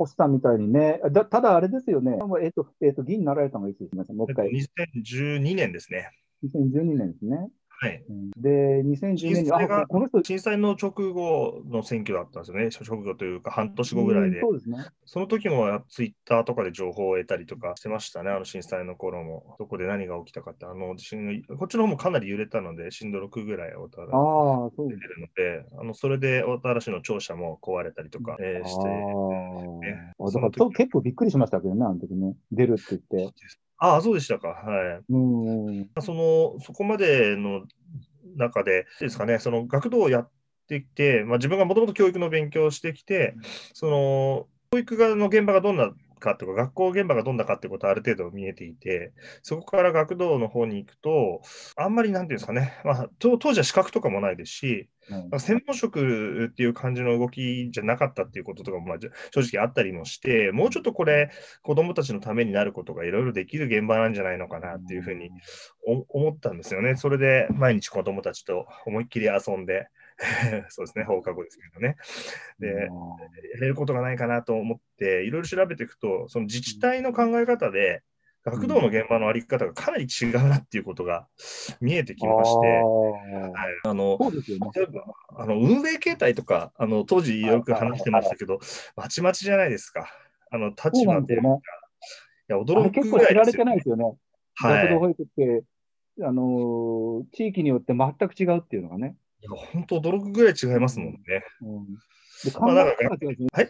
星さんみたいにね、だただあれですよね、えっ、と、えっ、と、議員になられたのがいつですか？もう一回。2012年ですね。2012年ですね。はい。うんで、2010年に、あ、震災がここの人、震災の直後の選挙だったんですよね。直後というか半年後ぐらいでうん。そうですね。その時もツイッターとかで情報を得たりとかしてましたね。あの震災の頃も。どこで何が起きたかって。あの地震の、こっちの方もかなり揺れたので、震度6ぐらい小田原ああ、そう出てるので、あのそれで小田原市の庁舎も壊れたりとか、えーして、あねあ、だからと結構びっくりしましたけどね、あの時ね。出るって言って。ああ、そうでしたか。はい。うん。その、そこまでの中で、ですかね、その学童をやってきて、まあ、自分がもともと教育の勉強をしてきて、その、教育がの現場がどんなかとか、学校現場がどんなかってことはある程度見えていて、そこから学童の方に行くと、あんまりなんていうんですかね、まあ、当当時は資格とかもないですし、うんまあ専門職っていう感じの動きじゃなかったっていうこととかも、まあ、正直あったりもして、もうちょっとこれ、子どもたちのためになることがいろいろできる現場なんじゃないのかなっていうふうにお思ったんですよね。それで毎日子どもたちと思いっきり遊んで、そうですね、放課後ですけどね。で、やれることがないかなと思って、いろいろ調べていくと、その自治体の考え方で、学童の現場のあり方がかなり違うなっていうことが見えてきまして、はいあのあの運営形態とか、あの当時よく話してましたけど、まちまちじゃないですか。あの立場というか、ね。いや驚く結ぐらいですよ構知られてないですよね。はい学童保育って、あのー地域によって全く違うっていうのがね。いや本当驚くぐらい違いますもんね。うん、で考え方すねはい？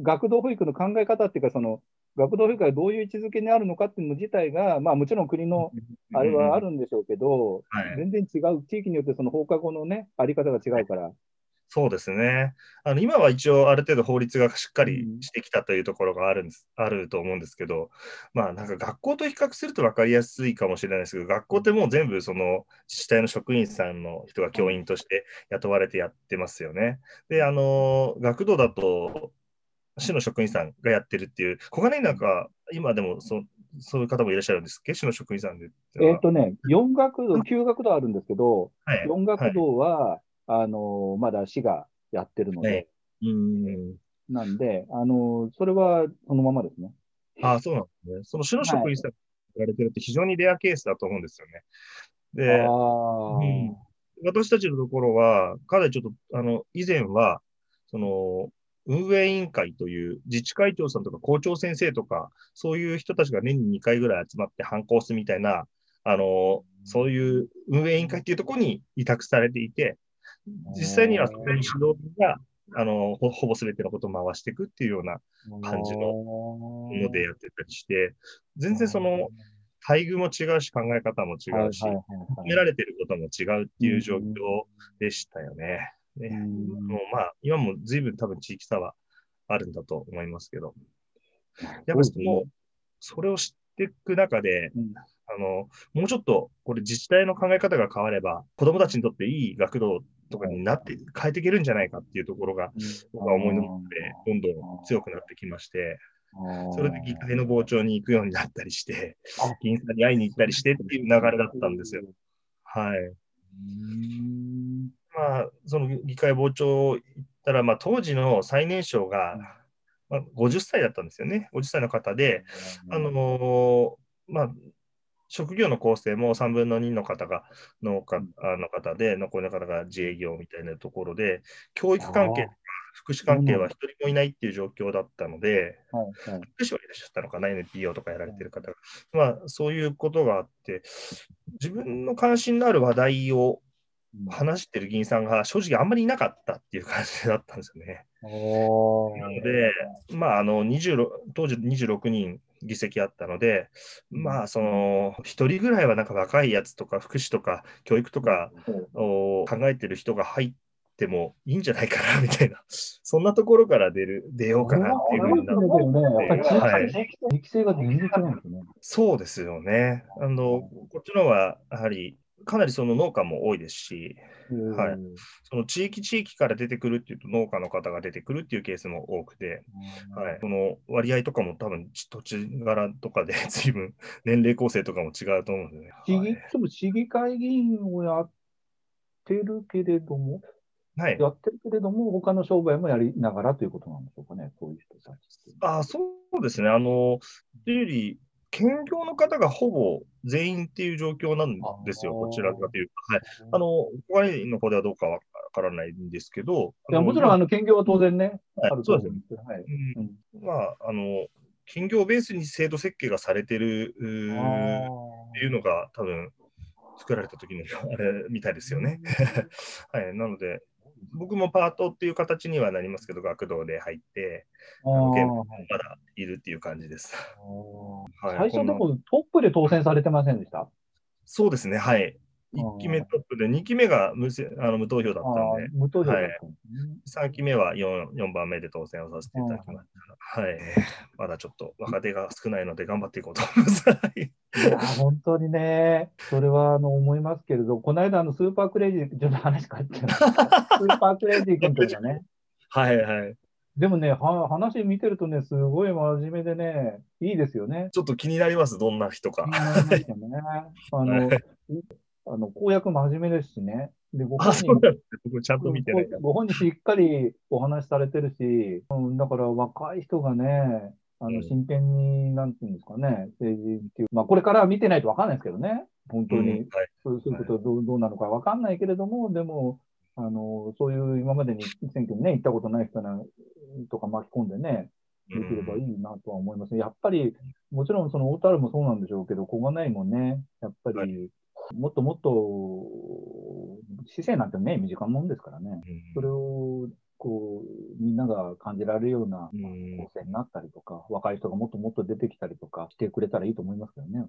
学童保育の考え方っていうか、その学童保育がどういう位置づけにあるのかっていうの自体が、まあ、もちろん国のあれはあるんでしょうけど、はい全然違う、地域によってその放課後のね、あり方が違うから。そうですね。あの今は一応ある程度法律がしっかりしてきたというところがあるんです、あると思うんですけど、まあなんか学校と比較すると分かりやすいかもしれないですけど、学校ってもう全部その自治体の職員さんの人が教員として雇われてやってますよね。で、あの、学童だと市の職員さんがやってるっていう、小金井なんか今でもそそういう方もいらっしゃるんですっけ？市の職員さんで。えっ、とね、4学童、9学童あるんですけど、はい4学童は、あのーまだ市がやってるので、はいうんなんで、あのーそれはそのままですね。ああ、そうなんですね。その市の職員さんが言われてるって非常にレアケースだと思うんですよね。で、うん私たちのところは、かなりちょっと、あの、以前は、その、運営委員会という自治会長さんとか校長先生とか、そういう人たちが年に2回ぐらい集まって反抗するみたいな、あの、そういう運営委員会っていうところに委託されていて、実際にはそこに指導員が、あの、ほほぼ全てのことを回していくっていうような感じのののでやってたりして、全然その、待遇も違うし、考え方も違うし、求められてることも違うっていう状況でしたよね。ね。もうまあ、今も随分多分地域差はあるんだと思いますけど、やっぱりその、それを知っていく中で、うん。あの、もうちょっと、これ自治体の考え方が変われば、子供たちにとっていい学童とかになって、変えていけるんじゃないかっていうところが、僕は思いの中で、どんどん強くなってきまして、それで議会の傍聴に行くようになったりしてあ、議員さんに会いに行ったりしてっていう流れだったんですよ。はい。うん。まあ、その議会傍聴行ったら、まあ、当時の最年少が、まあ、50歳だったんですよね。50歳の方で、あのーまあ、職業の構成も3分の2の方が農家あの方で、残りの方が自営業みたいなところで、教育関係とか福祉関係は一人もいないっていう状況だったので、福祉はいらっしゃったのかな、NPO とかやられてる方が。まあ、そういうことがあって、自分の関心のある話題を話してる議員さんが正直あんまりいなかったっていう感じだったんですよね。なので、まあ、あの26当時26人議席あったので、まあ、その1人ぐらいはなんか若いやつとか福祉とか教育とかを考えてる人が入ってもいいんじゃないかなみたいな、そんなところから出る出ようかなっていうふうになって。はいね。そうですよね。あのこっちの方はやはりかなりその農家も多いですし、はいその地域地域から出てくるっていうと農家の方が出てくるっていうケースも多くて、はい、その割合とかも多分土地柄とかで 随分年齢構成とかも違うと思うんでね。市議はい市議会議員をやってるけれども、はい。やってるけれども、他の商売もやりながらということなんでしょうかね、そういう人たち。あそうですね。あの、というより、兼業の方がほぼ全員っていう状況なんですよ、こちらかというと。はい。あの、他の方ではどうかわからないんですけど、いやもちろん、ああの、兼業は当然ね、はいあるそうですね。す。はい。うんうんまあ、あの、兼業ベースに制度設計がされてるっていうのが多分作られた時のあれみたいですよね。はい。なので、僕もパートっていう形にはなりますけど、学童で入って、あのまだいるっていう感じです。はい最初でもトップで当選されてませんでした？そうですね、はい。あー1期目トップで、2期目が無せあの無投票だったんで無投票だったんですね。3期目は 4, 4番目で当選をさせていただきました。はい。まだちょっと若手が少ないので頑張っていこうと思います。はいいや、本当にね、それはあの思いますけれど、この間、あのスーパークレイジー、ちょっと話変わっちゃう。スーパークレイジー君とかね。はいはい。でもね、は話見てるとね、すごい真面目でね、いいですよね。ちょっと気になります、どんな人か。気になりますよね。あの、あの公約真面目ですしね。で、ご本人。僕ちゃんと見てない。ご本人しっかりお話しされてるし、うん、だから若い人がね、あうんの真剣に、なんていうんですかね、政治っていう、まあこれからは見てないとわかんないですけどね、本当に、そういうことどうどうなのかわかんないけれども、でも、あのそういう今までに選挙にね、行ったことない人なとか巻き込んでね、できればいいなとは思います。やっぱり、もちろんその小樽もそうなんでしょうけど、小金井もね、やっぱはり、もっともっと、市政なんてね、身近なもんですからね。それを、こう、みんなが感じられるようなうん構成になったりとか、若い人がもっともっと出てきたりとかしてくれたらいいと思いますけどね。